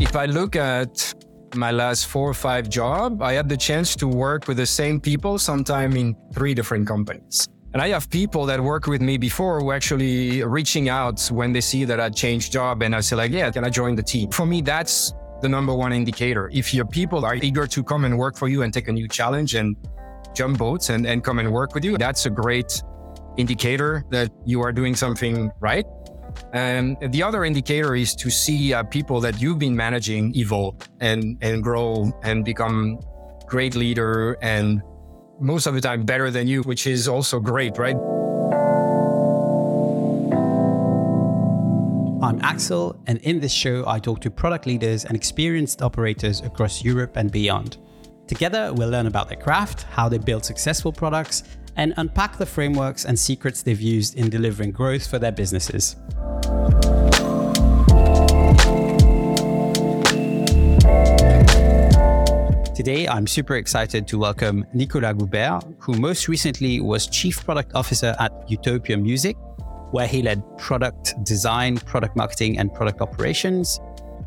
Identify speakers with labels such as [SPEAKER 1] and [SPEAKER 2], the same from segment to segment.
[SPEAKER 1] If I look at my last four or five job, I had the chance to work with the same people, sometime in three different companies. And I have people that work with me before who actually reaching out when they see that I changed job and I say like, yeah, can I join the team? For me, that's the number one indicator. If your people are eager to come and work for you and take a new challenge and jump boats and, and come and work with you, that's a great indicator that you are doing something right. And the other indicator is to see uh, people that you've been managing evolve and, and grow and become great leader and most of the time better than you, which is also great, right?
[SPEAKER 2] I'm Axel, and in this show, I talk to product leaders and experienced operators across Europe and beyond. Together, we'll learn about their craft, how they build successful products, and unpack the frameworks and secrets they've used in delivering growth for their businesses. Today, I'm super excited to welcome Nicholas Goubert, who most recently was Chief Product Officer at Utopia Music, where he led product design, product marketing, and product operations.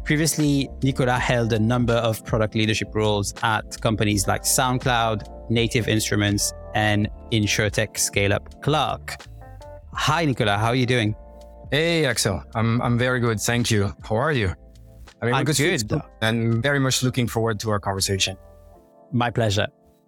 [SPEAKER 2] Previously, Nicholas held a number of product leadership roles at companies like SoundCloud, Native Instruments, and InsurTech scale up Clark. Hi, Nicholas. How are you doing?
[SPEAKER 1] Hey, Axel. I'm, I'm very good. Thank you. How are you?
[SPEAKER 2] I mean, I'm good.
[SPEAKER 1] And very much looking forward to our conversation.
[SPEAKER 2] My pleasure.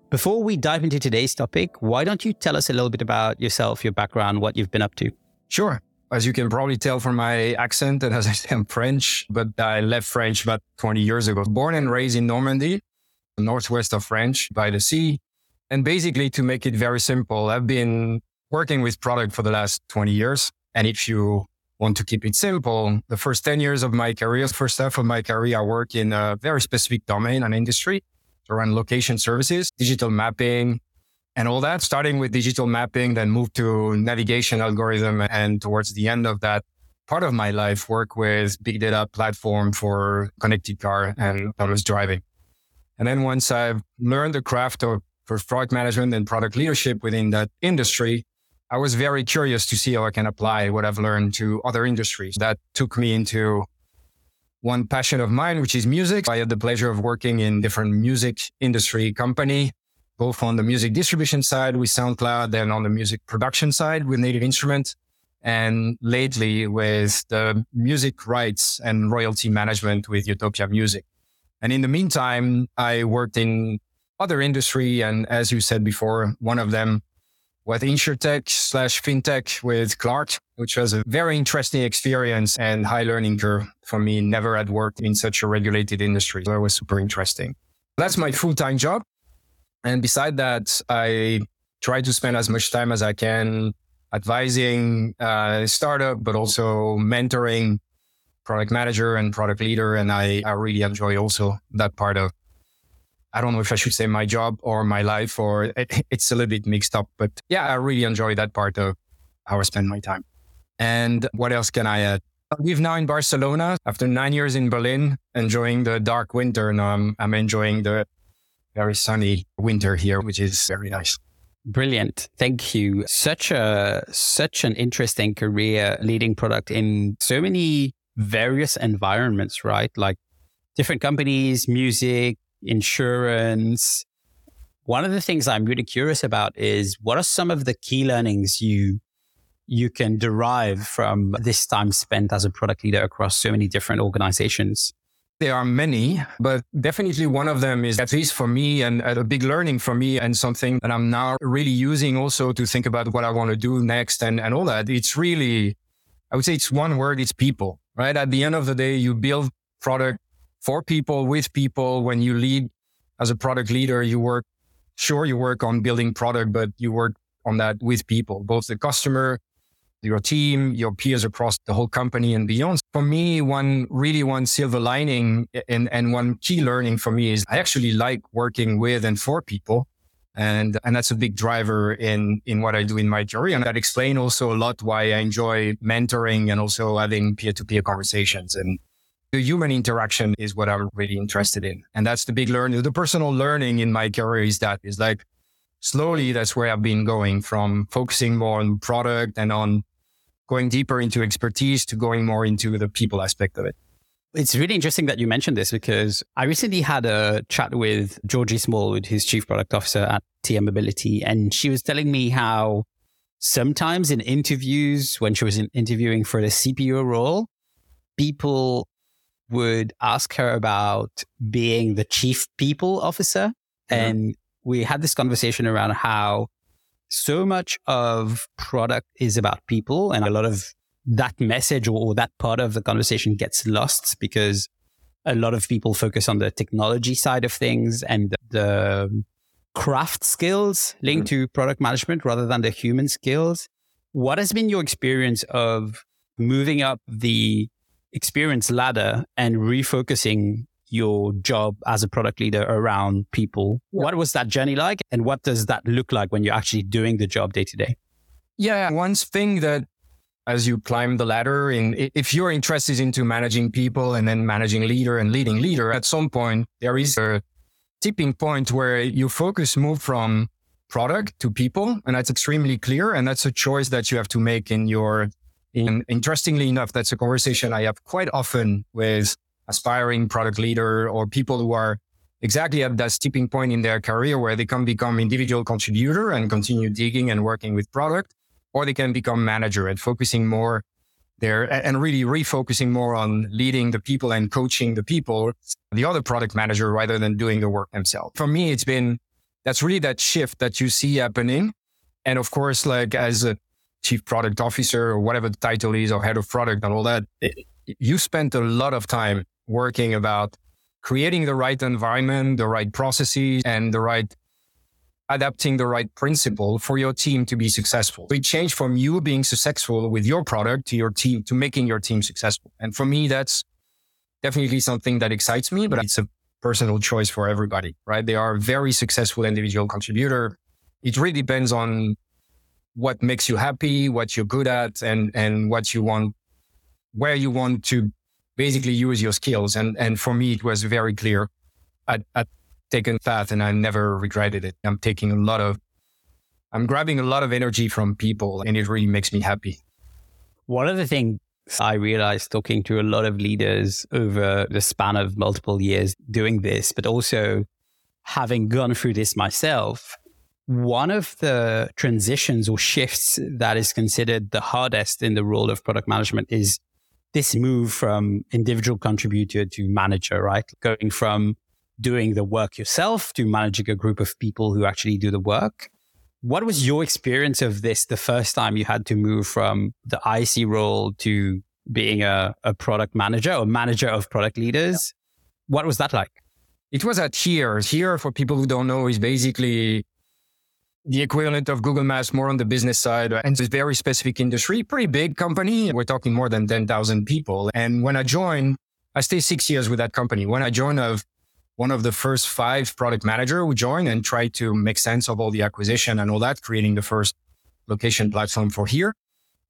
[SPEAKER 2] Before we dive into today's topic, why don't you tell us a little bit about yourself, your background, what you've been up to?
[SPEAKER 1] Sure. As you can probably tell from my accent, and as I say, I'm French, but I left French about 20 years ago. Born and raised in Normandy, northwest of France by the sea. And basically, to make it very simple, I've been working with product for the last 20 years. And if you want to keep it simple, the first 10 years of my career, first half of my career, I work in a very specific domain and industry around location services, digital mapping, and all that, starting with digital mapping, then move to navigation algorithm. And towards the end of that part of my life, work with big data platform for connected car and autonomous driving. And then once I've learned the craft of product management and product leadership within that industry, I was very curious to see how I can apply what I've learned to other industries. That took me into one passion of mine, which is music. I had the pleasure of working in different music industry company, both on the music distribution side with SoundCloud and on the music production side with Native Instruments. And lately with the music rights and royalty management with Utopia Music. And in the meantime, I worked in other industry. And as you said before, one of them was InsurTech slash FinTech with Clark, which was a very interesting experience and high learning curve for me. Never had worked in such a regulated industry. So it was super interesting. That's my full time job. And beside that, I try to spend as much time as I can advising uh, startup, but also mentoring product manager and product leader. And I, I really enjoy also that part of I don't know if I should say my job or my life, or it, it's a little bit mixed up. But yeah, I really enjoy that part of how I spend my time. And what else can I add? I live now in Barcelona after nine years in Berlin, enjoying the dark winter. Now I'm, I'm enjoying the very sunny winter here, which is very nice.
[SPEAKER 2] Brilliant. Thank you. Such a such an interesting career leading product in so many various environments, right? Like different companies, music, insurance. One of the things I'm really curious about is what are some of the key learnings you you can derive from this time spent as a product leader across so many different organizations?
[SPEAKER 1] There are many, but definitely one of them is, at least for me, and a big learning for me, and something that I'm now really using also to think about what I want to do next and, and all that. It's really, I would say it's one word, it's people, right? At the end of the day, you build product for people, with people. When you lead as a product leader, you work, sure, you work on building product, but you work on that with people, both the customer, your team, your peers across the whole company and beyond. For me, one really one silver lining and, and one key learning for me is I actually like working with and for people. And, and that's a big driver in, in what I do in my career. And that explains also a lot why I enjoy mentoring and also having peer to peer conversations and the human interaction is what I'm really interested in. And that's the big learning. The personal learning in my career is that is like slowly that's where I've been going from focusing more on product and on going deeper into expertise to going more into the people aspect of it.
[SPEAKER 2] It's really interesting that you mentioned this because I recently had a chat with Georgie Smallwood, who's chief product officer at TM Mobility, and she was telling me how sometimes in interviews, when she was in interviewing for the CPO role, people would ask her about being the chief people officer. Mm-hmm. And we had this conversation around how so much of product is about people and a lot of that message or, that part of the conversation gets lost because a lot of people focus on the technology side of things and the craft skills linked mm-hmm. to product management rather than the human skills. What has been your experience of moving up the experience ladder and refocusing your job as a product leader around people. Yeah. What was that journey like? And what does that look like when you're actually doing the job day to day?
[SPEAKER 1] Yeah, one thing that as you climb the ladder in if you're interested into managing people and then managing leader and leading leader, at some point there is a tipping point where your focus move from product to people. And that's extremely clear. And that's a choice that you have to make in your and interestingly enough, that's a conversation I have quite often with aspiring product leader or people who are exactly at that tipping point in their career where they can become individual contributor and continue digging and working with product, or they can become manager and focusing more there and really refocusing more on leading the people and coaching the people, the other product manager rather than doing the work themselves. For me, it's been that's really that shift that you see happening. And of course, like as a chief product officer or whatever the title is or head of product and all that, you spent a lot of time working about creating the right environment, the right processes and the right adapting the right principle for your team to be successful. It changed from you being successful with your product to your team, to making your team successful. And for me, that's definitely something that excites me, but it's a personal choice for everybody, right? They are a very successful individual contributor. It really depends on what makes you happy, what you're good at, and and what you want, where you want to basically use your skills. And and for me, it was very clear. I I taken that, and I never regretted it. I'm taking a lot of, I'm grabbing a lot of energy from people, and it really makes me happy.
[SPEAKER 2] One of the things I realized talking to a lot of leaders over the span of multiple years doing this, but also having gone through this myself, one of the transitions or shifts that is considered the hardest in the role of product management is this move from individual contributor to manager, right? Going from doing the work yourself to managing a group of people who actually do the work. What was your experience of this the first time you had to move from the IC role to being a, a product manager or manager of product leaders? Yeah. What was that like?
[SPEAKER 1] It was at Here. Here, for people who don't know, is basically the equivalent of Google Maps more on the business side. And it's very specific industry, pretty big company. We're talking more than 10,000 people. And when I joined, I stayed six years with that company. When I joined, of one of the first five product manager who joined and tried to make sense of all the acquisition and all that, creating the first location platform for Here.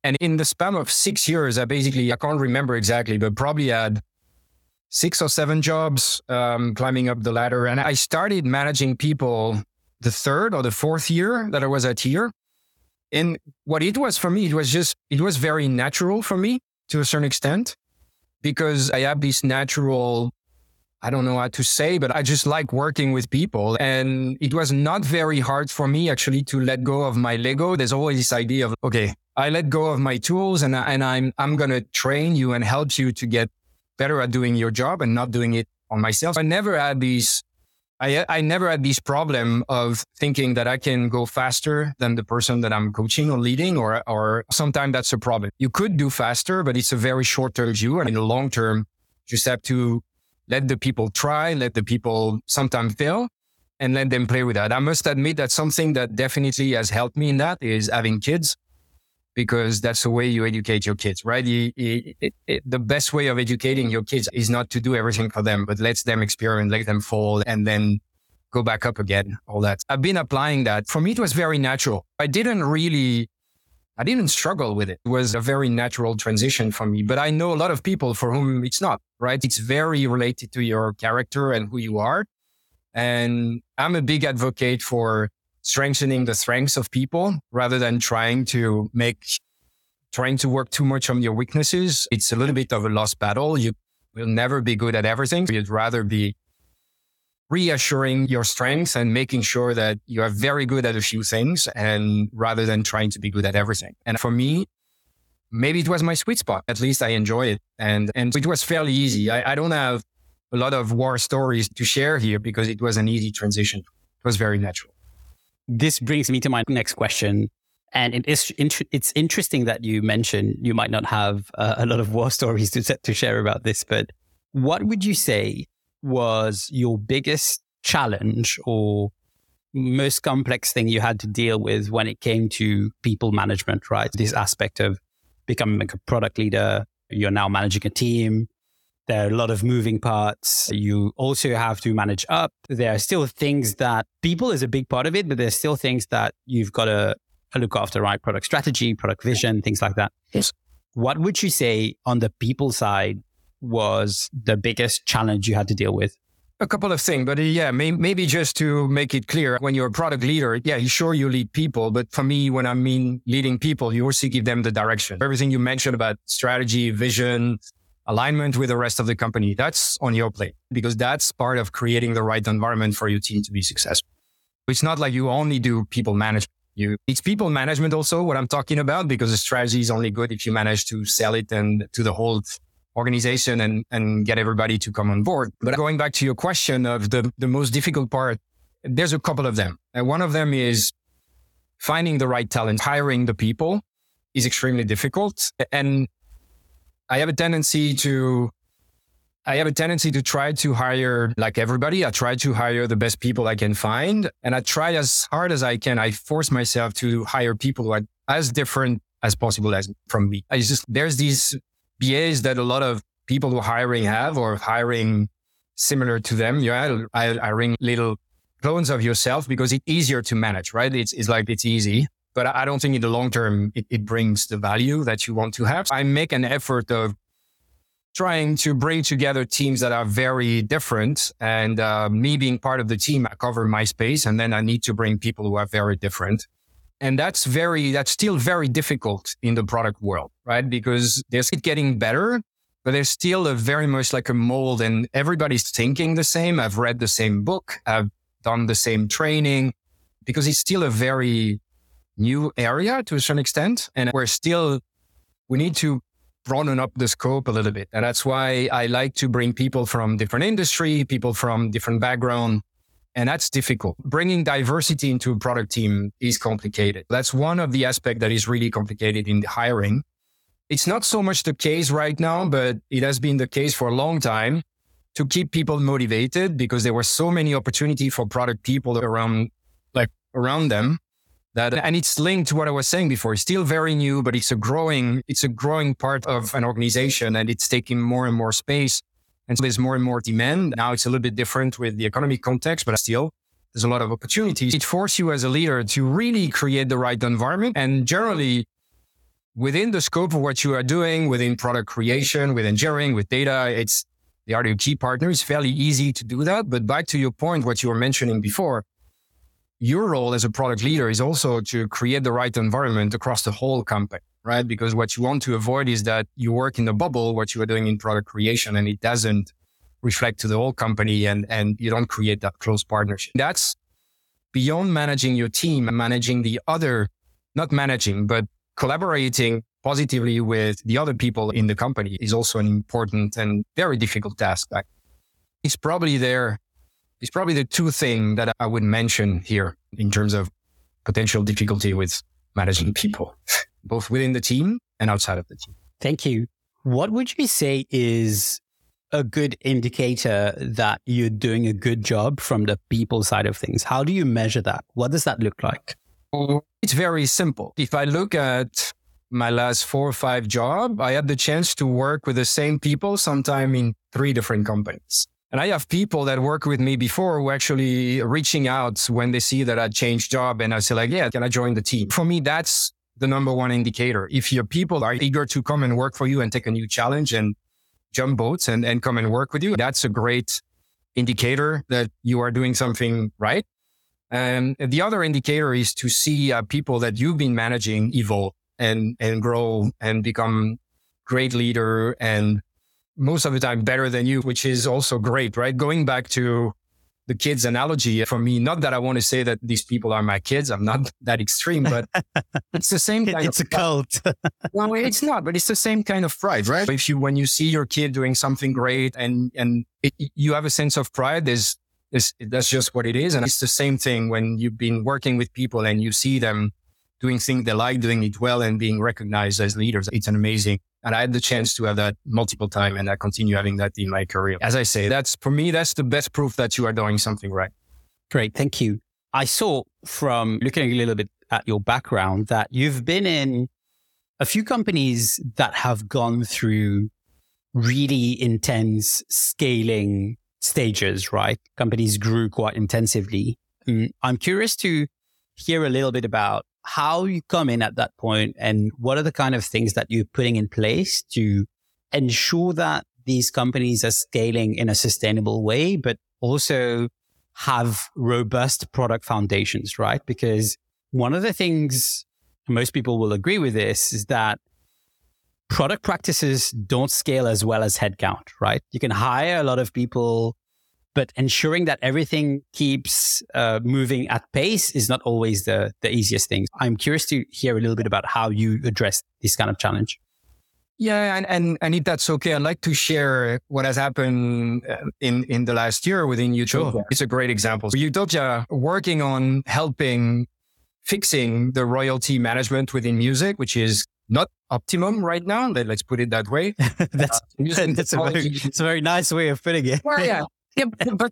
[SPEAKER 1] And in the span of six years, I basically, I can't remember exactly, but probably had six or seven jobs um, climbing up the ladder. And I started managing people the third or the fourth year that I was at Here. And what it was for me, it was just, it was very natural for me to a certain extent because I have this natural, I don't know how to say, but I just like working with people. And it was not very hard for me actually to let go of my Lego. There's always this idea of, okay, I let go of my tools and, and I'm, I'm going to train you and help you to get better at doing your job and not doing it on myself. I never had these I, I never had this problem of thinking that I can go faster than the person that I'm coaching or leading, or, or sometimes that's a problem. You could do faster, but it's a very short term view. And in the long term, you just have to let the people try, let the people sometimes fail and let them play with that. I must admit that something that definitely has helped me in that is having kids because that's the way you educate your kids, right? You, it, it, the best way of educating your kids is not to do everything for them, but let them experiment, let them fall, and then go back up again. All that. I've been applying that. For me, it was very natural. I didn't really, I didn't struggle with it. It was a very natural transition for me. But I know a lot of people for whom it's not, right? It's very related to your character and who you are. And I'm a big advocate for strengthening the strengths of people rather than trying to make trying to work too much on your weaknesses. It's a little bit of a lost battle. You will never be good at everything. You'd rather be reassuring your strengths and making sure that you are very good at a few things and rather than trying to be good at everything. And for me, maybe it was my sweet spot. At least I enjoy it. And, and it was fairly easy. I, I don't have a lot of war stories to share here because it was an easy transition. It was very natural.
[SPEAKER 2] This brings me to my next question. And it is it's interesting that you mentioned you might not have uh, a lot of war stories to to share about this, but what would you say was your biggest challenge or most complex thing you had to deal with when it came to people management, right? This aspect of becoming a product leader, you're now managing a team. There are a lot of moving parts. You also have to manage up. There are still things that people is a big part of it, but there's still things that you've got to look after, right? Product strategy, product vision, things like that. Yes. What would you say on the people side was the biggest challenge you had to deal with?
[SPEAKER 1] A couple of things, but uh, yeah, may, maybe just to make it clear, when you're a product leader, yeah, sure you lead people, but for me, when I mean leading people, you also give them the direction. Everything you mentioned about strategy, vision, alignment with the rest of the company, that's on your plate because that's part of creating the right environment for your team to be successful. It's not like you only do people management. You, it's people management also what I'm talking about because the strategy is only good if you manage to sell it and to the whole organization and, and get everybody to come on board. But going back to your question of the, the most difficult part, there's a couple of them. And one of them is finding the right talent, hiring the people is extremely difficult. And I have a tendency to, I have a tendency to try to hire like everybody. I try to hire the best people I can find. And I try as hard as I can. I force myself to hire people who are as different as possible as from me. I just, there's these BAs that a lot of people who are hiring have or hiring similar to them. Yeah, I, ring little clones of yourself because it's easier to manage, right? It's, it's like it's easy, but I don't think in the long term it, it brings the value that you want to have. I make an effort of trying to bring together teams that are very different. And uh, me being part of the team, I cover my space, and then I need to bring people who are very different. And that's very, that's still very difficult in the product world, right? Because there's it getting better, but there's still a very much like a mold and everybody's thinking the same. I've read the same book. I've done the same training because it's still a very new area to a certain extent. And we're still, we need to broaden up the scope a little bit. And that's why I like to bring people from different industry, people from different background, and that's difficult. Bringing diversity into a product team is complicated. That's one of the aspects that is really complicated in the hiring. It's not so much the case right now, but it has been the case for a long time to keep people motivated because there were so many opportunity for product people around, like around them that, and it's linked to what I was saying before. It's still very new, but it's a growing, it's a growing part of an organization and it's taking more and more space. And so there's more and more demand. Now it's a little bit different with the economic context, but still there's a lot of opportunities. It forces you as a leader to really create the right environment and generally within the scope of what you are doing within product creation, with engineering, with data, it's the your key partners. Fairly easy to do that. But back to your point, what you were mentioning before, your role as a product leader is also to create the right environment across the whole company right? Because what you want to avoid is that you work in a bubble, what you are doing in product creation, and it doesn't reflect to the whole company and, and you don't create that close partnership. That's beyond managing your team and managing the other, not managing, but collaborating positively with the other people in the company is also an important and very difficult task. It's probably there. It's probably the two things that I would mention here in terms of potential difficulty with managing people both within the team and outside of the team.
[SPEAKER 2] Thank you. What would you say is a good indicator that you're doing a good job from the people side of things? How do you measure that? What does that look like?
[SPEAKER 1] Mm, it's very simple. If I look at my last four or five job, I had the chance to work with the same people sometime in three different companies. And I have people that work with me before who actually reaching out when they see that I changed job and I say like, yeah, can I join the team? For me, that's the number one indicator. If your people are eager to come and work for you and take a new challenge and jump boats and, and come and work with you, that's a great indicator that you are doing something right. And the other indicator is to see uh, people that you've been managing evolve and, and grow and become great leader and most of the time better than you, which is also great, right? Going back to the kids analogy for me, not that I want to say that these people are my kids. I'm not that extreme, but it's the same kind
[SPEAKER 2] it's
[SPEAKER 1] of
[SPEAKER 2] a cult.
[SPEAKER 1] well, it's not, but it's the same kind of pride, right? If you, when you see your kid doing something great and, and it, you have a sense of pride, there's, there's, that's just what it is. And it's the same thing when you've been working with people and you see them doing things they like, doing it well and being recognized as leaders. It's an amazing. And I had the chance to have that multiple times and I continue having that in my career. As I say, that's for me, that's the best proof that you are doing something right.
[SPEAKER 2] Great. Thank you. I saw from looking a little bit at your background that you've been in a few companies that have gone through really intense scaling stages, right? Companies grew quite intensively. Mm, I'm curious to hear a little bit about how you come in at that point and what are the kind of things that you're putting in place to ensure that these companies are scaling in a sustainable way, but also have robust product foundations, right? Because one of the things most people will agree with this is that product practices don't scale as well as headcount, right? You can hire a lot of people but ensuring that everything keeps uh, moving at pace is not always the, the easiest thing. I'm curious to hear a little bit about how you address this kind of challenge.
[SPEAKER 1] Yeah, and, and, and if that's okay, I'd like to share what has happened uh, in, in the last year within Utopia. Sure. It's a great example. So Utopia working on helping fixing the royalty management within music, which is not optimum right now. Let's put it that way.
[SPEAKER 2] that's, uh, that's a, very, it's a very nice way of putting it.
[SPEAKER 1] Well, yeah, yeah, but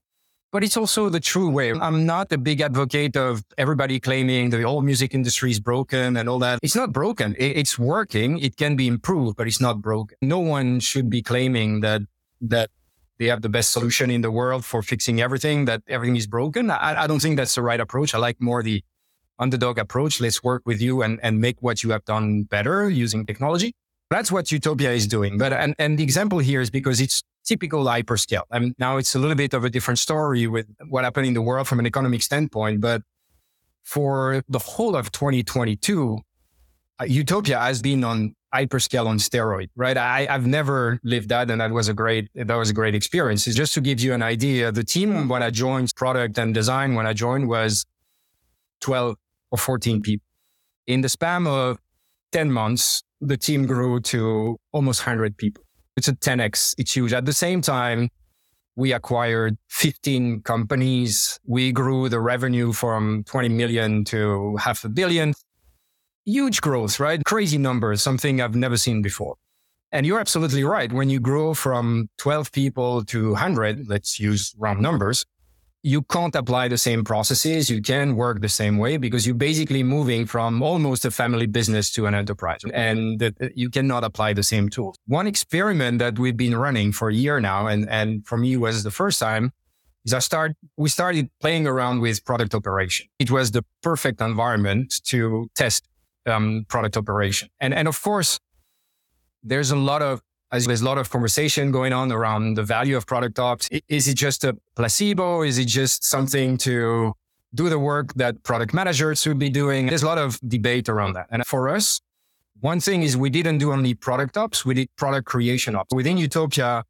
[SPEAKER 1] but it's also the true way. I'm not a big advocate of everybody claiming the whole music industry is broken and all that. It's not broken. It's working. It can be improved, but it's not broken. No one should be claiming that that they have the best solution in the world for fixing everything. That everything is broken. I, I don't think that's the right approach. I like more the underdog approach. Let's work with you and and make what you have done better using technology. That's what Utopia is doing. But and and the example here is because it's typical hyperscale. I mean, now it's a little bit of a different story with what happened in the world from an economic standpoint. But for the whole of 2022, uh, Utopia has been on hyperscale on steroid, right? I, have never lived that, and that was a great that was a great experience. It's just to give you an idea. The team when I joined product and design when I joined was 12 or 14 people. In the span of 10 months, the team grew to almost 100 people. It's a 10x. It's huge. At the same time, we acquired 15 companies. We grew the revenue from 20 million to half a billion. Huge growth, right? Crazy numbers, something I've never seen before. And you're absolutely right. When you grow from 12 people to 100, let's use round numbers, you can't apply the same processes. You can work the same way because you're basically moving from almost a family business to an enterprise and you cannot apply the same tools. One experiment that we've been running for a year now, and, and for me was the first time is I start, we started playing around with product operation. It was the perfect environment to test um, product operation. And, and of course, there's a lot of as there's a lot of conversation going on around the value of product ops. Is it just a placebo? Is it just something to do the work that product managers should be doing? There's a lot of debate around that. And for us, one thing is we didn't do only product ops, we did product creation ops. Within Utopia,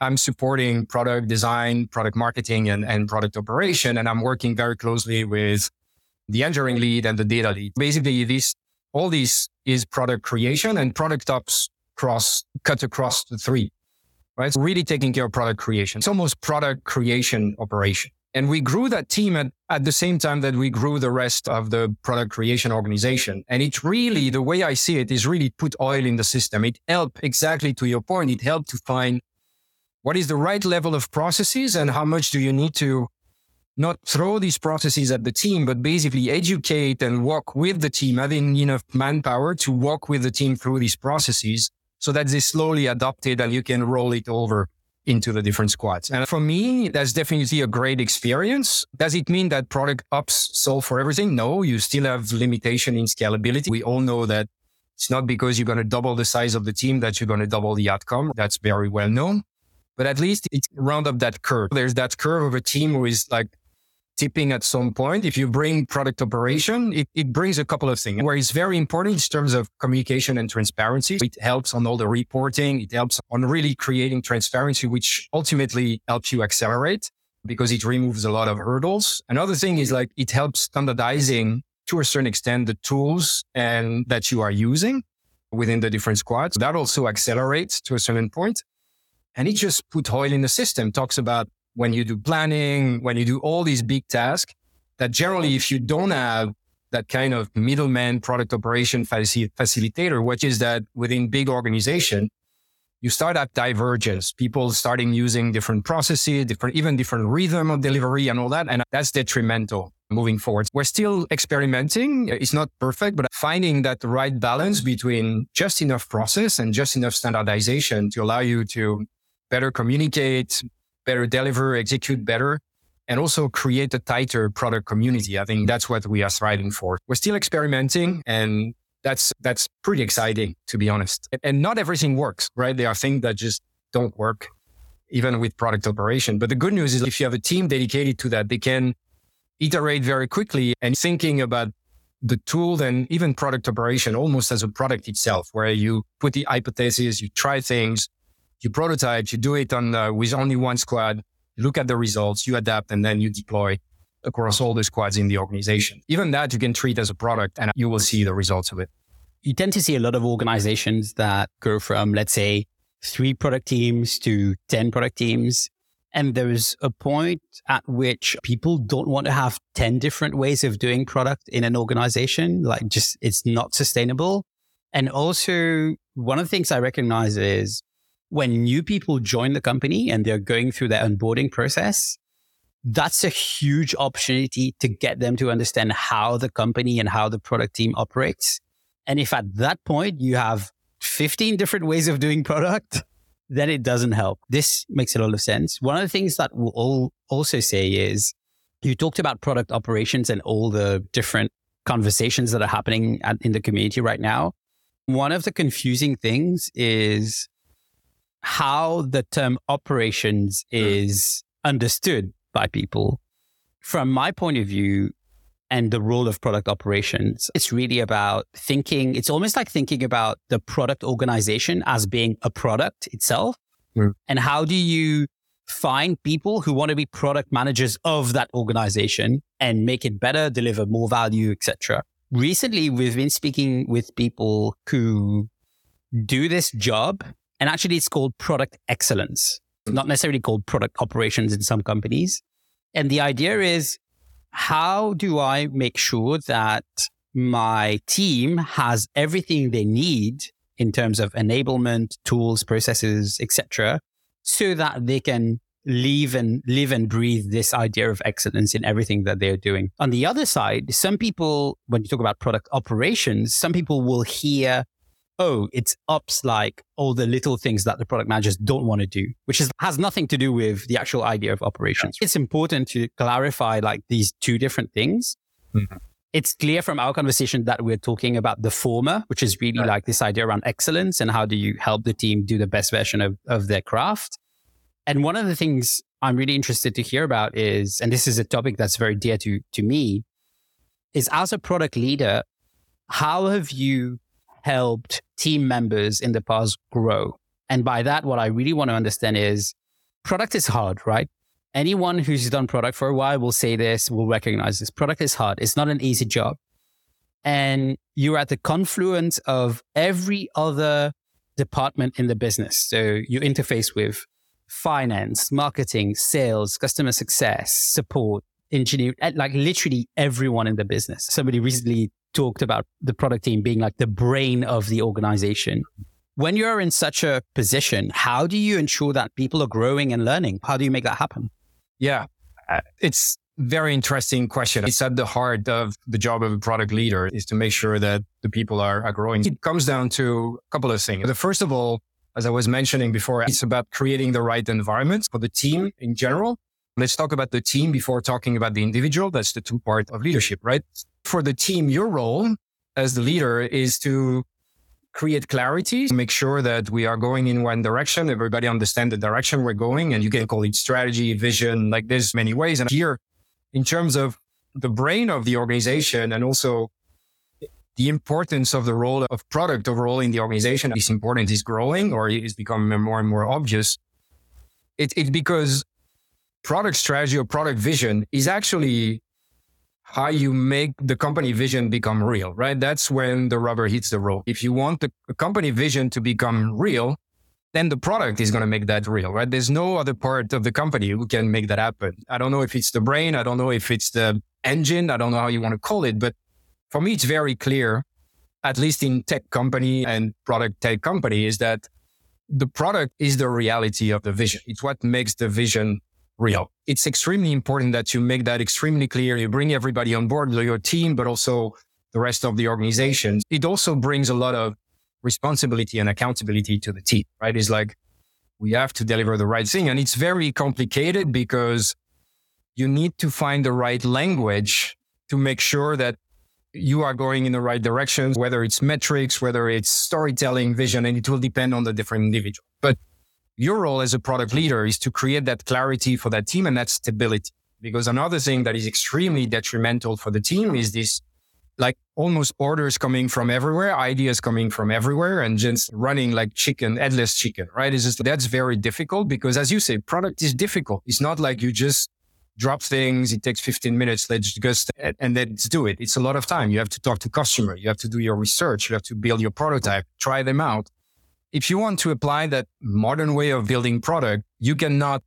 [SPEAKER 1] I'm supporting product design, product marketing, and, and product operation. And I'm working very closely with the engineering lead and the data lead. Basically, this all this is product creation and product ops cross cut across the three, right? So really taking care of product creation. It's almost product creation operation. And we grew that team at, at the same time that we grew the rest of the product creation organization. And it really, the way I see it is really put oil in the system. It helped exactly to your point. It helped to find what is the right level of processes and how much do you need to not throw these processes at the team, but basically educate and work with the team, having enough manpower to walk with the team through these processes so that they slowly adopt it and you can roll it over into the different squads. And for me, that's definitely a great experience. Does it mean that product ops solve for everything? No, you still have limitation in scalability. We all know that it's not because you're going to double the size of the team that you're going to double the outcome. That's very well known. But at least it's round up that curve. There's that curve of a team who is like tipping at some point. If you bring product operation, it, it brings a couple of things where it's very important in terms of communication and transparency. It helps on all the reporting. It helps on really creating transparency, which ultimately helps you accelerate because it removes a lot of hurdles. Another thing is like it helps standardizing to a certain extent the tools and that you are using within the different squads. That also accelerates to a certain point. And it just put oil in the system, talks about when you do planning, when you do all these big tasks, that generally, if you don't have that kind of middleman product operation facilitator, which is that within big organization, you start at divergence, people starting using different processes, different, even different rhythm of delivery and all that. And that's detrimental moving forward. We're still experimenting. It's not perfect, but finding that right balance between just enough process and just enough standardization to allow you to better communicate, better deliver, execute better, and also create a tighter product community. I think that's what we are striving for. We're still experimenting and that's that's pretty exciting to be honest. And not everything works, right? There are things that just don't work even with product operation. But the good news is if you have a team dedicated to that, they can iterate very quickly and thinking about the tool and even product operation almost as a product itself, where you put the hypothesis, you try things, you prototype, you do it on uh, with only one squad, you look at the results, you adapt, and then you deploy across all the squads in the organization. Even that you can treat as a product and you will see the results of it.
[SPEAKER 2] You tend to see a lot of organizations that go from, let's say, three product teams to 10 product teams. And there's a point at which people don't want to have 10 different ways of doing product in an organization. Like just, it's not sustainable. And also one of the things I recognize is when new people join the company and they're going through their onboarding process, that's a huge opportunity to get them to understand how the company and how the product team operates. And if at that point you have 15 different ways of doing product, then it doesn't help. This makes a lot of sense. One of the things that we'll all also say is you talked about product operations and all the different conversations that are happening at, in the community right now. One of the confusing things is how the term operations hmm. is understood by people. From my point of view, and the role of product operations. It's really about thinking, it's almost like thinking about the product organization as being a product itself. Mm. And how do you find people who want to be product managers of that organization and make it better, deliver more value, etc. Recently, we've been speaking with people who do this job and actually, it's called product excellence, not necessarily called product operations in some companies. And the idea is how do I make sure that my team has everything they need in terms of enablement, tools, processes, etc., so that they can live and live and breathe this idea of excellence in everything that they're doing. On the other side, some people, when you talk about product operations, some people will hear oh, it's ops like all the little things that the product managers don't want to do, which is, has nothing to do with the actual idea of operations. It's important to clarify like these two different things. Mm-hmm. It's clear from our conversation that we're talking about the former, which is really right. like this idea around excellence and how do you help the team do the best version of, of their craft. And one of the things I'm really interested to hear about is, and this is a topic that's very dear to, to me, is as a product leader, how have you helped team members in the past grow. And by that, what I really want to understand is product is hard, right? Anyone who's done product for a while will say this, will recognize this. Product is hard. It's not an easy job. And you're at the confluence of every other department in the business. So you interface with finance, marketing, sales, customer success, support, engineering, like literally everyone in the business. Somebody recently talked about the product team being like the brain of the organization. When you're in such a position, how do you ensure that people are growing and learning? How do you make that happen?
[SPEAKER 1] Yeah, uh, it's very interesting question. It's at the heart of the job of a product leader is to make sure that the people are, are growing. It comes down to a couple of things. The first of all, as I was mentioning before, it's about creating the right environment for the team in general. Let's talk about the team before talking about the individual. That's the two part of leadership, right? For the team, your role as the leader is to create clarity, make sure that we are going in one direction. Everybody understand the direction we're going and you can call it strategy, vision, like there's many ways. And here in terms of the brain of the organization and also the importance of the role of product overall in the organization is important is growing or is becoming more and more obvious. It, it's because product strategy or product vision is actually how you make the company vision become real, right? That's when the rubber hits the road. If you want the company vision to become real, then the product is going to make that real, right? There's no other part of the company who can make that happen. I don't know if it's the brain. I don't know if it's the engine. I don't know how you want to call it, but for me, it's very clear, at least in tech company and product tech company, is that the product is the reality of the vision. It's what makes the vision real. It's extremely important that you make that extremely clear. You bring everybody on board, your team, but also the rest of the organization. It also brings a lot of responsibility and accountability to the team, right? It's like we have to deliver the right thing. And it's very complicated because you need to find the right language to make sure that you are going in the right direction, whether it's metrics, whether it's storytelling, vision, and it will depend on the different individual. But your role as a product leader is to create that clarity for that team and that stability. Because another thing that is extremely detrimental for the team is this like almost orders coming from everywhere, ideas coming from everywhere and just running like chicken, headless chicken, right? Is just that's very difficult because as you say, product is difficult. It's not like you just drop things. It takes 15 minutes. Let's just, and let's do it. It's a lot of time. You have to talk to customer. You have to do your research. You have to build your prototype, try them out. If you want to apply that modern way of building product, you cannot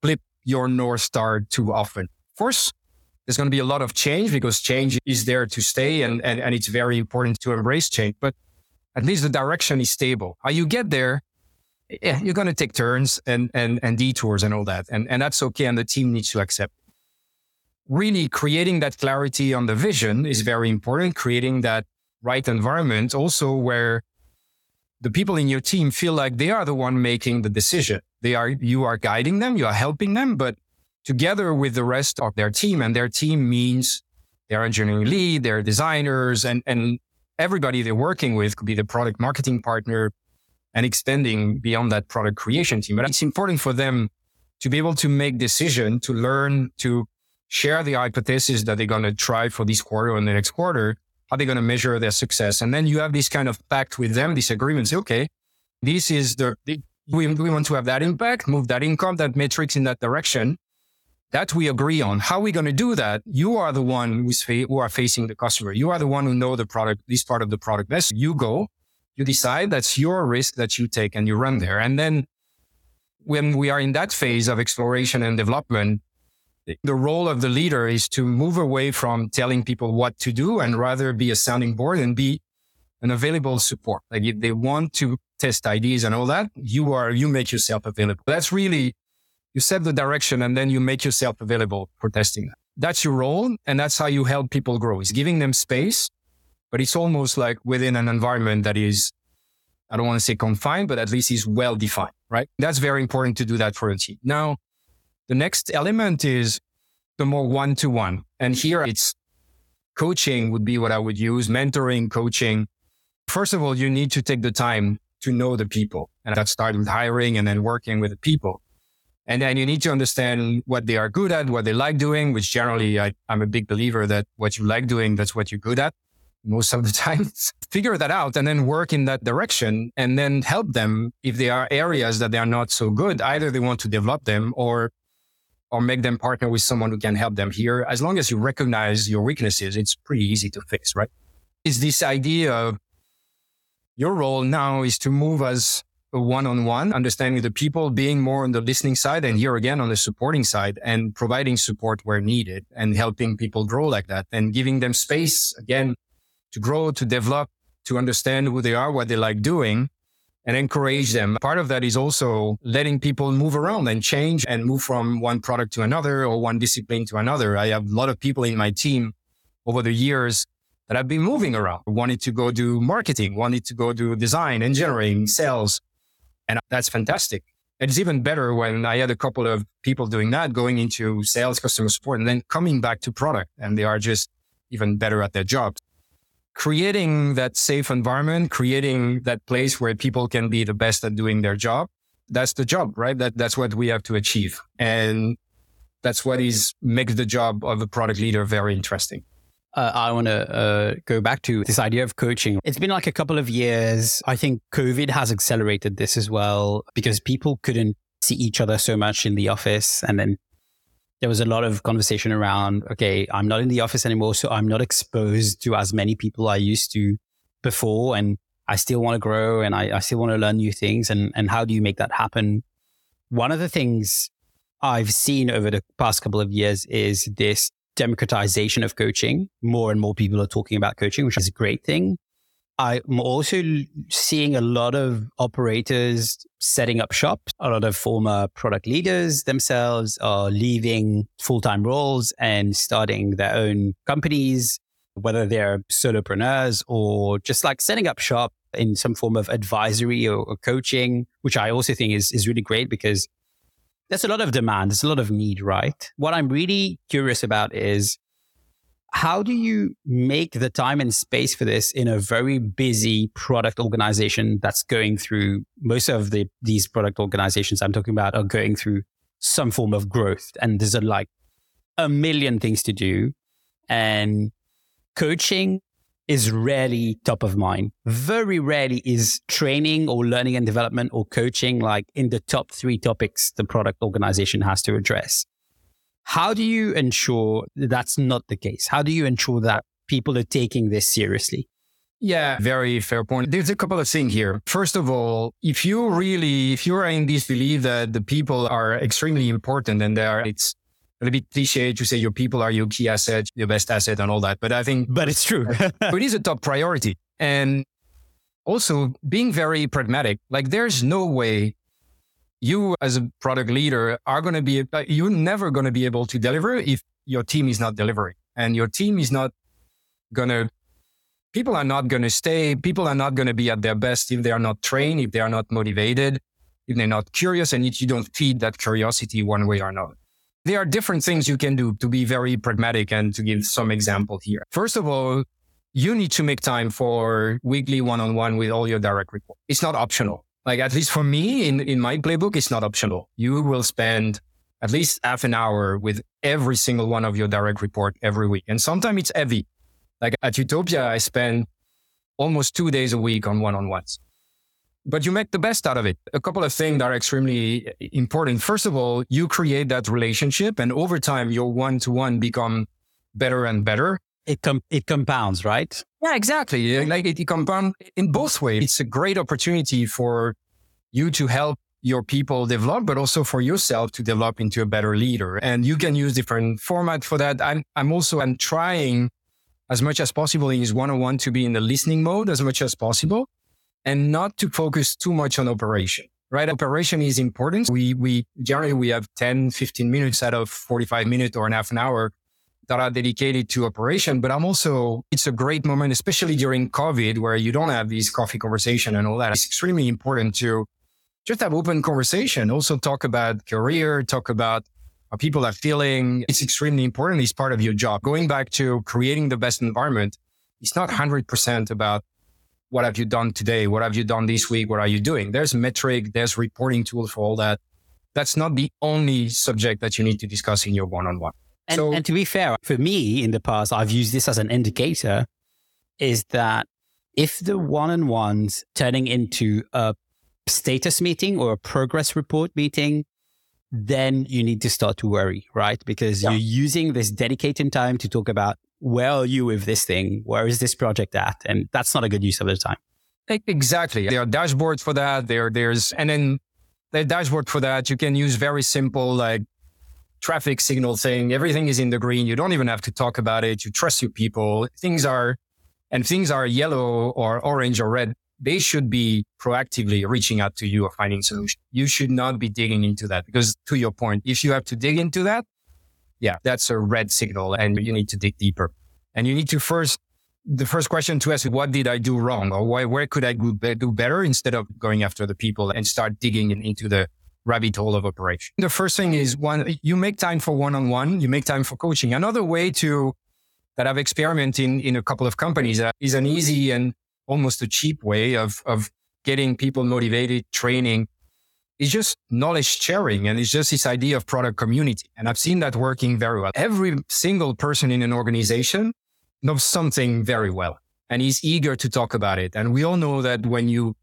[SPEAKER 1] flip your North Star too often. Of course, there's going to be a lot of change because change is there to stay and, and, and it's very important to embrace change, but at least the direction is stable. How you get there yeah, you're going to take turns and, and, and detours and all that. And, and that's okay. And the team needs to accept. Really creating that clarity on the vision is very important. Creating that right environment also where the people in your team feel like they are the one making the decision. They are, you are guiding them, you are helping them, but together with the rest of their team and their team means their engineering lead, their designers and, and everybody they're working with could be the product marketing partner, and extending beyond that product creation team. But it's important for them to be able to make decision, to learn, to share the hypothesis that they're going to try for this quarter and the next quarter. How they're going to measure their success. And then you have this kind of pact with them, this agreement. Say, okay, this is the, the we, we want to have that impact, move that income, that metrics in that direction. That we agree on. How are we going to do that? You are the one who's fa- who are facing the customer. You are the one who know the product, this part of the product best. You go you decide that's your risk that you take and you run there. And then when we are in that phase of exploration and development, the role of the leader is to move away from telling people what to do and rather be a sounding board and be an available support. Like if they want to test ideas and all that, you are, you make yourself available. That's really, you set the direction and then you make yourself available for testing that. That's your role. And that's how you help people grow is giving them space but it's almost like within an environment that is, I don't want to say confined, but at least is well defined, right? That's very important to do that for a team. Now, the next element is the more one to one. And here it's coaching would be what I would use, mentoring, coaching. First of all, you need to take the time to know the people. And that starts with hiring and then working with the people. And then you need to understand what they are good at, what they like doing, which generally I, am a big believer that what you like doing, that's what you're good at most of the time. Figure that out and then work in that direction and then help them if there are areas that they are not so good. Either they want to develop them or or make them partner with someone who can help them here. As long as you recognize your weaknesses, it's pretty easy to fix, right? It's this idea of your role now is to move as a one-on-one, understanding the people, being more on the listening side and here again on the supporting side and providing support where needed and helping people grow like that and giving them space again to grow, to develop, to understand who they are, what they like doing and encourage them. Part of that is also letting people move around and change and move from one product to another or one discipline to another. I have a lot of people in my team over the years that have been moving around, wanted to go do marketing, wanted to go do design, engineering, sales. And that's fantastic. It's even better when I had a couple of people doing that, going into sales, customer support, and then coming back to product and they are just even better at their jobs creating that safe environment, creating that place where people can be the best at doing their job. That's the job, right? That, that's what we have to achieve. And that's what is makes the job of a product leader very interesting.
[SPEAKER 2] Uh, I want to uh, go back to this idea of coaching. It's been like a couple of years. I think COVID has accelerated this as well because people couldn't see each other so much in the office. And then there was a lot of conversation around, okay, I'm not in the office anymore. So I'm not exposed to as many people I used to before. And I still want to grow and I, I still want to learn new things. And, and how do you make that happen? One of the things I've seen over the past couple of years is this democratization of coaching. More and more people are talking about coaching, which is a great thing. I'm also seeing a lot of operators setting up shop. A lot of former product leaders themselves are leaving full time roles and starting their own companies, whether they're solopreneurs or just like setting up shop in some form of advisory or, or coaching, which I also think is, is really great because there's a lot of demand, there's a lot of need, right? What I'm really curious about is how do you make the time and space for this in a very busy product organization that's going through most of the these product organizations I'm talking about are going through some form of growth and there's a like a million things to do and coaching is rarely top of mind. Very rarely is training or learning and development or coaching like in the top three topics the product organization has to address. How do you ensure that that's not the case? How do you ensure that people are taking this seriously?
[SPEAKER 1] Yeah, very fair point. There's a couple of things here. First of all, if you really, if you're in this belief that the people are extremely important and they are, it's a little bit cliche to say your people are your key asset, your best asset and all that. But I think,
[SPEAKER 2] but it's true.
[SPEAKER 1] it is a top priority. And also being very pragmatic, like there's no way you as a product leader are going to be, uh, you're never going to be able to deliver if your team is not delivering and your team is not going to, people are not going to stay. People are not going to be at their best if they are not trained, if they are not motivated, if they're not curious and if you don't feed that curiosity one way or another. There are different things you can do to be very pragmatic and to give some example here. First of all, you need to make time for weekly one-on-one with all your direct reports. It's not optional. Like at least for me in, in my playbook, it's not optional. You will spend at least half an hour with every single one of your direct report every week. And sometimes it's heavy. Like at Utopia, I spend almost two days a week on one-on-ones but you make the best out of it. A couple of things that are extremely uh, important. First of all, you create that relationship and over time your one to one become better and better.
[SPEAKER 2] It com- it compounds, right?
[SPEAKER 1] Yeah, exactly. Like it, it compounds in both ways. It's a great opportunity for you to help your people develop, but also for yourself to develop into a better leader. And you can use different format for that. I'm, I'm also, I'm trying as much as possible in this one-on-one to be in the listening mode as much as possible and not to focus too much on operation, right? Operation is important. We, we generally, we have 10, 15 minutes out of 45 minutes or an half an hour that are dedicated to operation. But I'm also, it's a great moment, especially during COVID where you don't have these coffee conversation and all that. It's extremely important to just have open conversation. Also talk about career, talk about how people are feeling. It's extremely important. It's part of your job. Going back to creating the best environment, it's not 100% about what have you done today? What have you done this week? What are you doing? There's metric, there's reporting tools for all that. That's not the only subject that you need to discuss in your one-on-one.
[SPEAKER 2] And, so, and to be fair, for me in the past, I've used this as an indicator is that if the one-on-ones turning into a status meeting or a progress report meeting, then you need to start to worry, right? Because yeah. you're using this dedicated time to talk about where are you with this thing? Where is this project at? And that's not a good use of the time.
[SPEAKER 1] Exactly. There are dashboards for that. There, there's, and then the dashboard for that, you can use very simple, like traffic signal thing. Everything is in the green. You don't even have to talk about it. You trust your people. Things are, and things are yellow or orange or red. They should be proactively reaching out to you or finding solution. You should not be digging into that because to your point, if you have to dig into that, yeah, that's a red signal and you need to dig deeper. And you need to first, the first question to ask what did I do wrong? Or why, where could I do better instead of going after the people and start digging into the rabbit hole of operation? The first thing is one, you make time for one-on-one, you make time for coaching. Another way to, that I've experimented in, in a couple of companies uh, is an easy and almost a cheap way of, of getting people motivated, training is just knowledge sharing and it's just this idea of product community. And I've seen that working very well. Every single person in an organization knows something very well and is eager to talk about it. And we all know that when you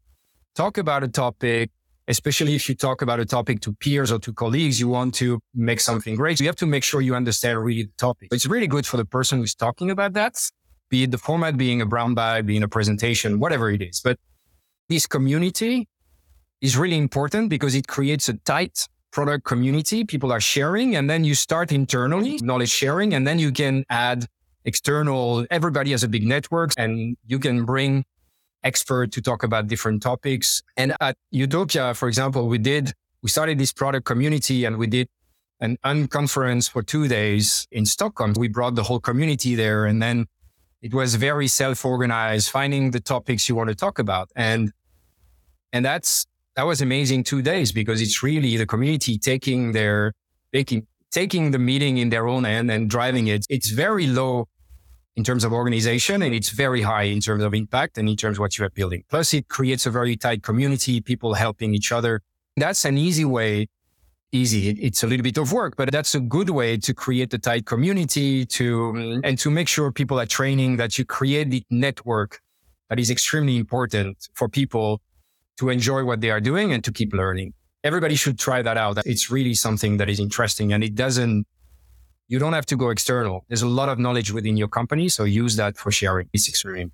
[SPEAKER 1] talk about a topic, especially if you talk about a topic to peers or to colleagues, you want to make something great. You have to make sure you understand really the topic. It's really good for the person who's talking about that, be it the format being a brown bag, being a presentation, whatever it is. But this community is really important because it creates a tight product community. People are sharing and then you start internally knowledge sharing and then you can add external. Everybody has a big network and you can bring expert to talk about different topics. And at Utopia, for example, we did, we started this product community and we did an unconference for two days in Stockholm. We brought the whole community there and then it was very self-organized, finding the topics you want to talk about. And, and that's that was amazing two days because it's really the community taking their taking taking the meeting in their own hand and driving it. It's very low in terms of organization and it's very high in terms of impact and in terms of what you are building. Plus it creates a very tight community, people helping each other. That's an easy way. Easy. It's a little bit of work, but that's a good way to create the tight community to, mm, and to make sure people are training that you create the network that is extremely important for people to enjoy what they are doing and to keep learning. Everybody should try that out. It's really something that is interesting and it doesn't, you don't have to go external. There's a lot of knowledge within your company. So use that for sharing. It's extreme.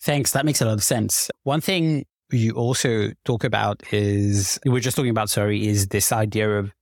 [SPEAKER 2] Thanks. That makes a lot of sense. One thing you also talk about is, we are just talking about, sorry, is this idea of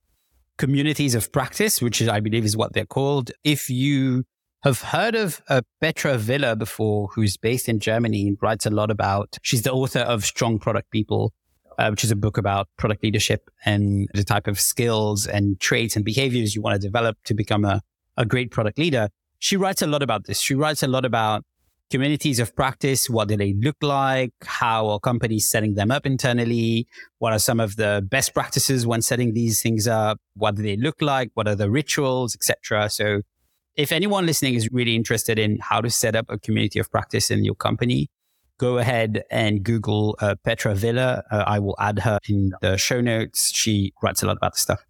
[SPEAKER 2] communities of practice, which is, I believe is what they're called. If you have heard of uh, Petra Wille before, who's based in Germany and writes a lot about, she's the author of Strong Product People, uh, which is a book about product leadership and the type of skills and traits and behaviors you want to develop to become a, a great product leader. She writes a lot about this. She writes a lot about communities of practice. What do they look like? How are companies setting them up internally? What are some of the best practices when setting these things up? What do they look like? What are the rituals, etc.? So if anyone listening is really interested in how to set up a community of practice in your company, go ahead and Google uh, Petra Wille. Uh, I will add her in the show notes. She writes a lot about this stuff.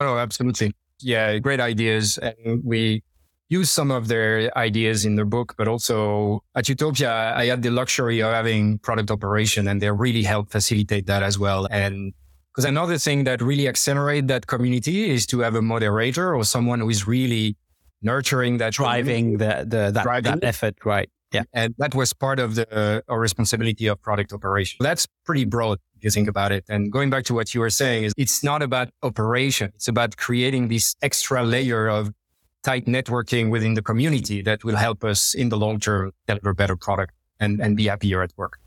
[SPEAKER 1] Oh, absolutely. Yeah, great ideas. And we use some of their ideas in the book, but also at Utopia, I had the luxury of having product operation and they really help facilitate that as well. And because another thing that really accelerate that community is to have a moderator or someone who is really nurturing that
[SPEAKER 2] driving the, the that, driving that effort right yeah.
[SPEAKER 1] And that was part of the uh, responsibility of product operation. That's pretty broad if you think about it. And going back to what you were saying is it's not about operation. It's about creating this extra layer of tight networking within the community that will help us in the long term deliver better product and, and be happier at work.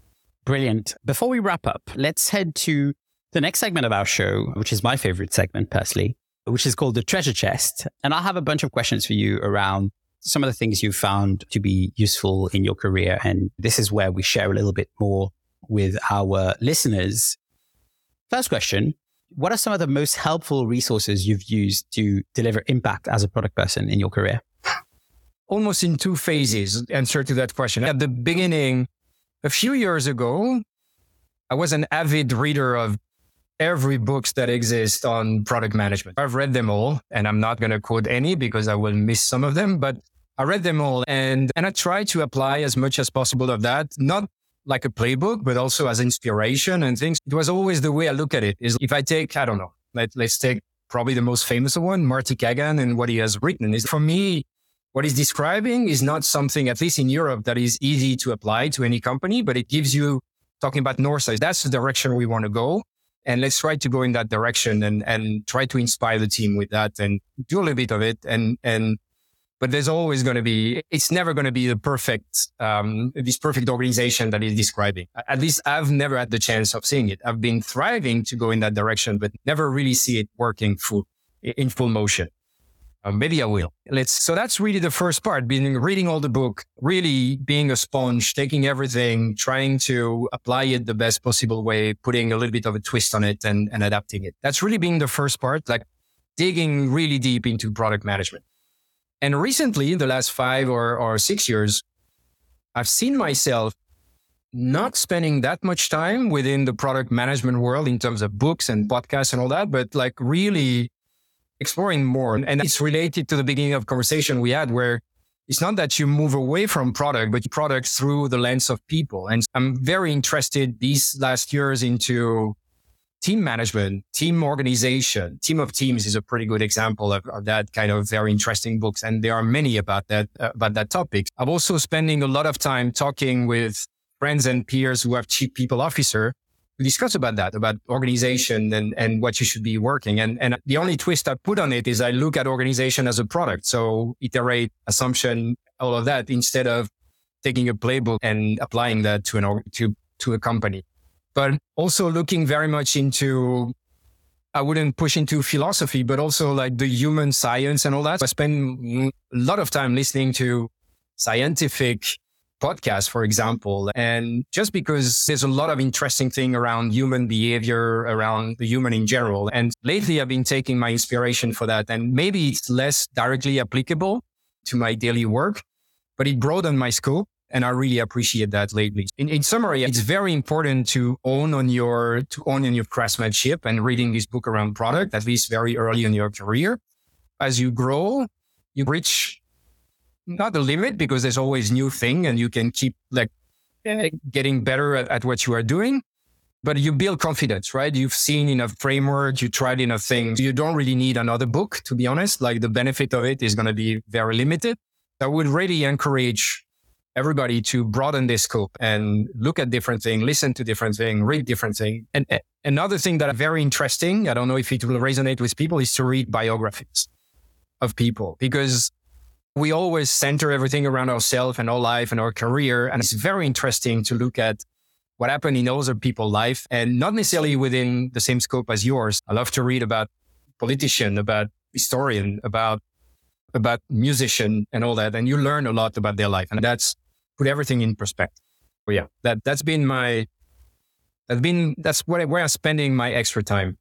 [SPEAKER 2] Brilliant. Before we wrap up let's head to the next segment of our show which is my favorite segment personally which is called the treasure chest. And I'll have a bunch of questions for you around some of the things you've found to be useful in your career. And this is where we share a little bit more with our listeners. First question What are some of the most helpful resources you've used to deliver impact as a product person in your career?
[SPEAKER 1] Almost in two phases, answer to that question. At the beginning, a few years ago, I was an avid reader of every books that exist on product management. I've read them all and I'm not going to quote any because I will miss some of them, but I read them all and, and I try to apply as much as possible of that, not like a playbook, but also as inspiration and things. It was always the way I look at it is if I take, I don't know, let, let's take probably the most famous one, Marty Cagan and what he has written is for me, what he's describing is not something, at least in Europe, that is easy to apply to any company, but it gives you talking about North. That's the direction we want to go and let's try to go in that direction and and try to inspire the team with that and do a little bit of it and and but there's always going to be it's never going to be the perfect um, this perfect organization that is describing at least i've never had the chance of seeing it i've been thriving to go in that direction but never really see it working full in full motion uh, maybe I will. Let's. So that's really the first part: being reading all the book, really being a sponge, taking everything, trying to apply it the best possible way, putting a little bit of a twist on it, and, and adapting it. That's really being the first part, like digging really deep into product management. And recently, in the last five or, or six years, I've seen myself not spending that much time within the product management world in terms of books and podcasts and all that, but like really exploring more. And it's related to the beginning of conversation we had where it's not that you move away from product, but product through the lens of people. And I'm very interested these last years into team management, team organization, team of teams is a pretty good example of, of that kind of very interesting books. And there are many about that, uh, about that topic. I'm also spending a lot of time talking with friends and peers who have chief people officer to discuss about that, about organization and, and what you should be working. And, and the only twist I put on it is I look at organization as a product. So iterate, assumption, all of that instead of taking a playbook and applying that to an, to, to a company. But also looking very much into, I wouldn't push into philosophy, but also like the human science and all that. I spend a lot of time listening to scientific podcasts, for example. And just because there's a lot of interesting thing around human behavior, around the human in general. And lately I've been taking my inspiration for that. And maybe it's less directly applicable to my daily work, but it broadened my scope. And I really appreciate that lately. In, in summary, it's very important to own on your, to own on your craftsmanship and reading this book around product, at least very early in your career. As you grow, you reach not the limit because there's always new thing and you can keep like eh, getting better at, at what you are doing but you build confidence, right? You've seen enough framework, you tried enough things. You don't really need another book, to be honest. Like the benefit of it is going to be very limited. I would really encourage everybody to broaden their scope and look at different things, listen to different things, read different things. And another thing that is very interesting, I don't know if it will resonate with people, is to read biographies of people because we always center everything around ourselves and our life and our career. And it's very interesting to look at what happened in other people's life and not necessarily within the same scope as yours. I love to read about politician, about historian, about about musician and all that. And you learn a lot about their life. And that's put everything in perspective. But yeah, that that's been my that's been that's where, where I'm spending my extra time.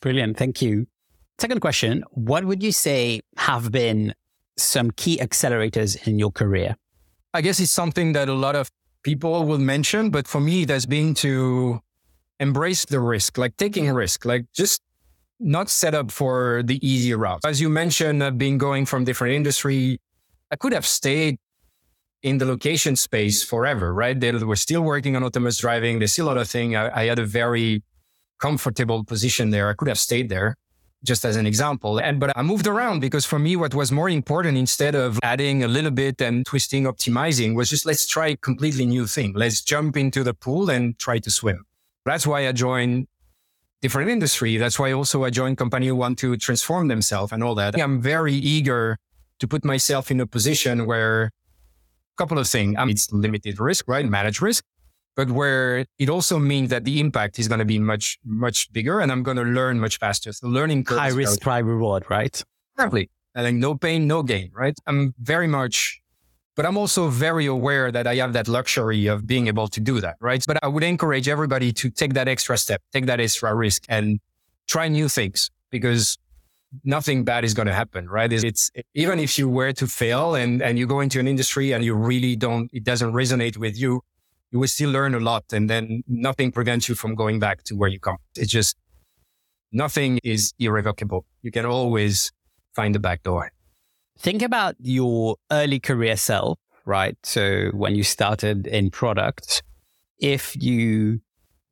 [SPEAKER 2] Brilliant. Thank you. Second question. What would you say have been some key accelerators in your career?
[SPEAKER 1] I guess it's something that a lot of people will mention, but for me, it has been to embrace the risk, like taking a risk, like just not set up for the easy route. As you mentioned, I've been going from different industry. I could have stayed in the location space forever, right? They were still working on autonomous driving. There's still a lot of things. I, I had a very comfortable position there. I could have stayed there just as an example. And, but I moved around because for me, what was more important instead of adding a little bit and twisting, optimizing was just let's try a completely new thing. Let's jump into the pool and try to swim. That's why I joined different industry. That's why also I joined company who want to transform themselves and all that. I'm very eager to put myself in a position where a couple of things. I mean, it's limited risk, right? Manage risk but where it also means that the impact is going to be much, much bigger and I'm going to learn much faster. So learning
[SPEAKER 2] curve. High risk, high reward, right?
[SPEAKER 1] Exactly. I think no pain, no gain, right? I'm very much, but I'm also very aware that I have that luxury of being able to do that, right? But I would encourage everybody to take that extra step, take that extra risk and try new things because nothing bad is going to happen, right? It's, it's, even if you were to fail and, and you go into an industry and you really don't, it doesn't resonate with you, you will still learn a lot and then nothing prevents you from going back to where you come. It's just nothing is irrevocable. You can always find the back door.
[SPEAKER 2] Think about your early career self, right? So when you started in product, if you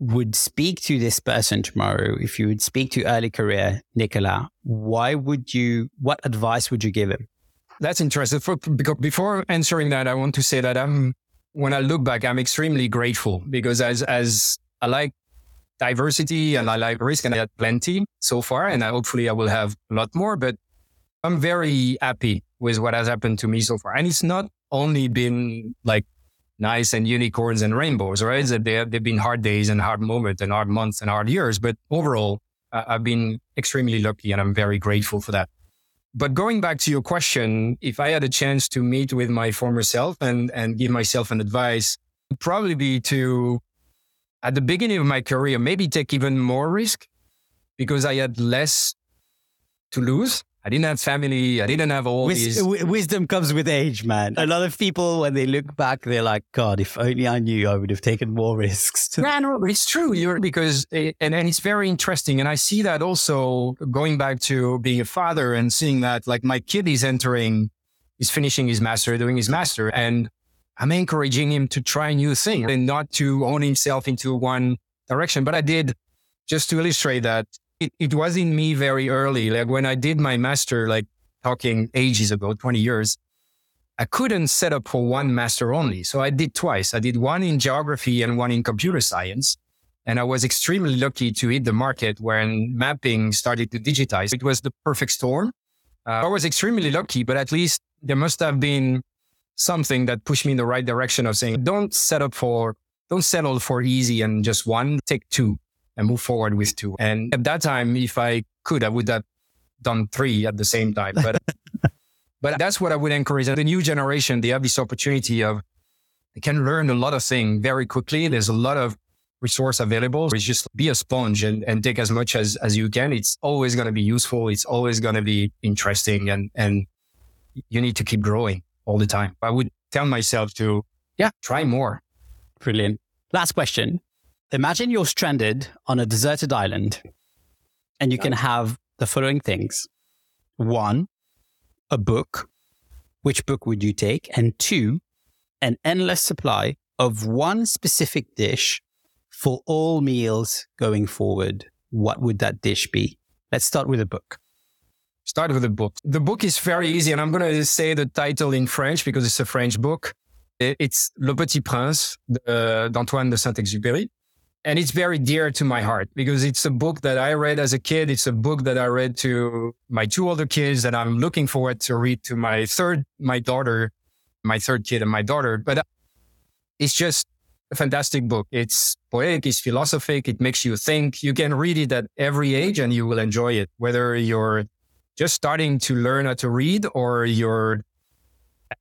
[SPEAKER 2] would speak to this person tomorrow, if you would speak to early career Nicola, why would you, what advice would you give him?
[SPEAKER 1] That's interesting. For, because before answering that, I want to say that I'm when I look back, I'm extremely grateful because as, as I like diversity and I like risk and I had plenty so far. And I, hopefully I will have a lot more, but I'm very happy with what has happened to me so far. And it's not only been like nice and unicorns and rainbows, right? That there have been hard days and hard moments and hard months and hard years, but overall, I've been extremely lucky and I'm very grateful for that. But going back to your question, if I had a chance to meet with my former self and, and give myself an advice, it'd probably be to, at the beginning of my career, maybe take even more risk because I had less to lose didn't have family. I didn't have all
[SPEAKER 2] Wis-
[SPEAKER 1] these.
[SPEAKER 2] w- wisdom comes with age, man. A lot of people, when they look back, they're like, God, if only I knew, I would have taken more risks.
[SPEAKER 1] Yeah, no, it's true. You're because it, and and it's very interesting, and I see that also going back to being a father and seeing that like my kid is entering, he's finishing his master, doing his master, and I'm encouraging him to try new things and not to own himself into one direction. But I did just to illustrate that it, it was in me very early. Like when I did my master, like talking ages ago, 20 years, I couldn't set up for one master only. So I did twice. I did one in geography and one in computer science. And I was extremely lucky to hit the market when mapping started to digitize. It was the perfect storm. Uh, I was extremely lucky, but at least there must have been something that pushed me in the right direction of saying, don't set up for, don't settle for easy and just one, take two and move forward with two. And at that time, if I could, I would have done three at the same time. But but that's what I would encourage. The new generation, they have this opportunity of they can learn a lot of things very quickly. There's a lot of resource available. It's just be a sponge and, and take as much as, as you can. It's always going to be useful. It's always going to be interesting and, and you need to keep growing all the time. I would tell myself to, yeah, try more.
[SPEAKER 2] Brilliant. Last question. Imagine you're stranded on a deserted island and you can have the following things. One, a book. Which book would you take? And two, an endless supply of one specific dish for all meals going forward. What would that dish be? Let's start with a book.
[SPEAKER 1] Start with a book. The book is very easy, and I'm going to say the title in French because it's a French book. It's Le Petit Prince d'Antoine de Saint-Exupéry. And it's very dear to my heart because it's a book that I read as a kid. It's a book that I read to my two older kids that I'm looking forward to read to my third, my daughter, my third kid and my daughter. But uh, it's just a fantastic book. It's poetic, it's philosophic, it makes you think. You can read it at every age and you will enjoy it, whether you're just starting to learn how to read or you're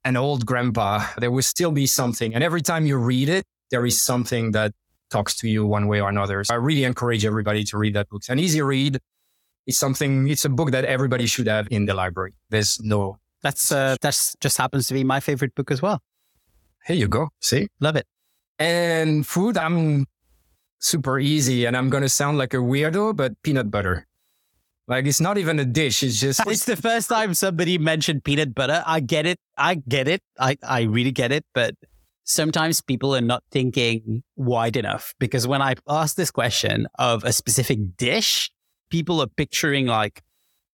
[SPEAKER 1] an old grandpa. There will still be something. And every time you read it, there is something that talks to you one way or another. So I really encourage everybody to read that book. It's an easy read. It's something, it's a book that everybody should have in the library. There's no.
[SPEAKER 2] That's, uh, that's just happens to be my favorite book as well.
[SPEAKER 1] Here you go. See?
[SPEAKER 2] Love it.
[SPEAKER 1] And food, I'm super easy and I'm going to sound like a weirdo, but peanut butter. Like it's not even a dish. It's just.
[SPEAKER 2] It's the first time somebody mentioned peanut butter. I get it. I get it. I, I really get it. But sometimes people are not thinking wide enough because when I ask this question of a specific dish, people are picturing like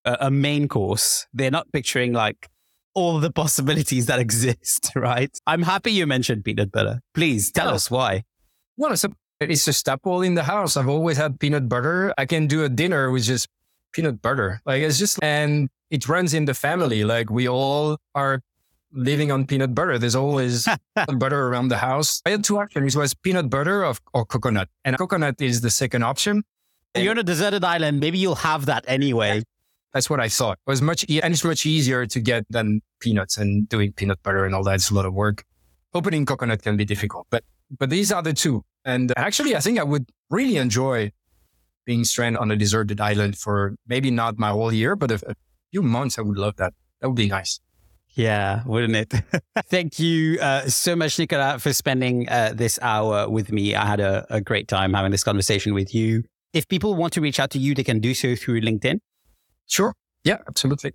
[SPEAKER 2] a, a main course. They're not picturing like all the possibilities that exist, right? I'm happy you mentioned peanut butter. Please tell us why.
[SPEAKER 1] Well, it's a, it's a staple in the house. I've always had peanut butter. I can do a dinner with just peanut butter. Like it's just, and it runs in the family. Like we all are living on peanut butter. There's always butter around the house. I had two options. It was peanut butter or, or coconut. And coconut is the second option.
[SPEAKER 2] You're on a deserted island. Maybe you'll have that anyway.
[SPEAKER 1] That's what I thought. It was much, e- and it's much easier to get than peanuts and doing peanut butter and all that. It's a lot of work. Opening coconut can be difficult, but, but these are the two. And actually, I think I would really enjoy being stranded on a deserted island for maybe not my whole year, but a, a few months. I would love that. That would be nice.
[SPEAKER 2] Yeah, wouldn't it? Thank you uh, so much, Nicolas, for spending uh, this hour with me. I had a, a great time having this conversation with you. If people want to reach out to you, they can do so through LinkedIn.
[SPEAKER 1] Sure. Yeah, absolutely.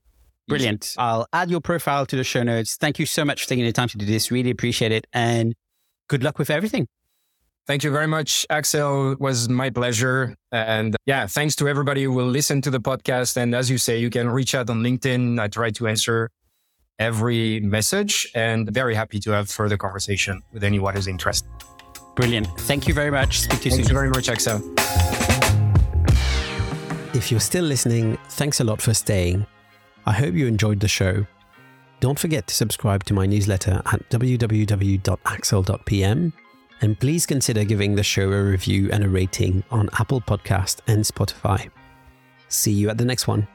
[SPEAKER 2] Brilliant. I'll add your profile to the show notes. Thank you so much for taking the time to do this. Really appreciate it. And good luck with everything.
[SPEAKER 1] Thank you very much, Axel. It was my pleasure. And yeah, thanks to everybody who will listen to the podcast. And as you say, you can reach out on LinkedIn. I try to answer every message and very happy to have further conversation with anyone who's interested.
[SPEAKER 2] Brilliant. Thank you very much. Speak to you
[SPEAKER 1] Thank
[SPEAKER 2] soon.
[SPEAKER 1] you very much, Axel.
[SPEAKER 3] If you're still listening, thanks a lot for staying. I hope you enjoyed the show. Don't forget to subscribe to my newsletter at www.axel.pm and please consider giving the show a review and a rating on Apple Podcast and Spotify. See you at the next one.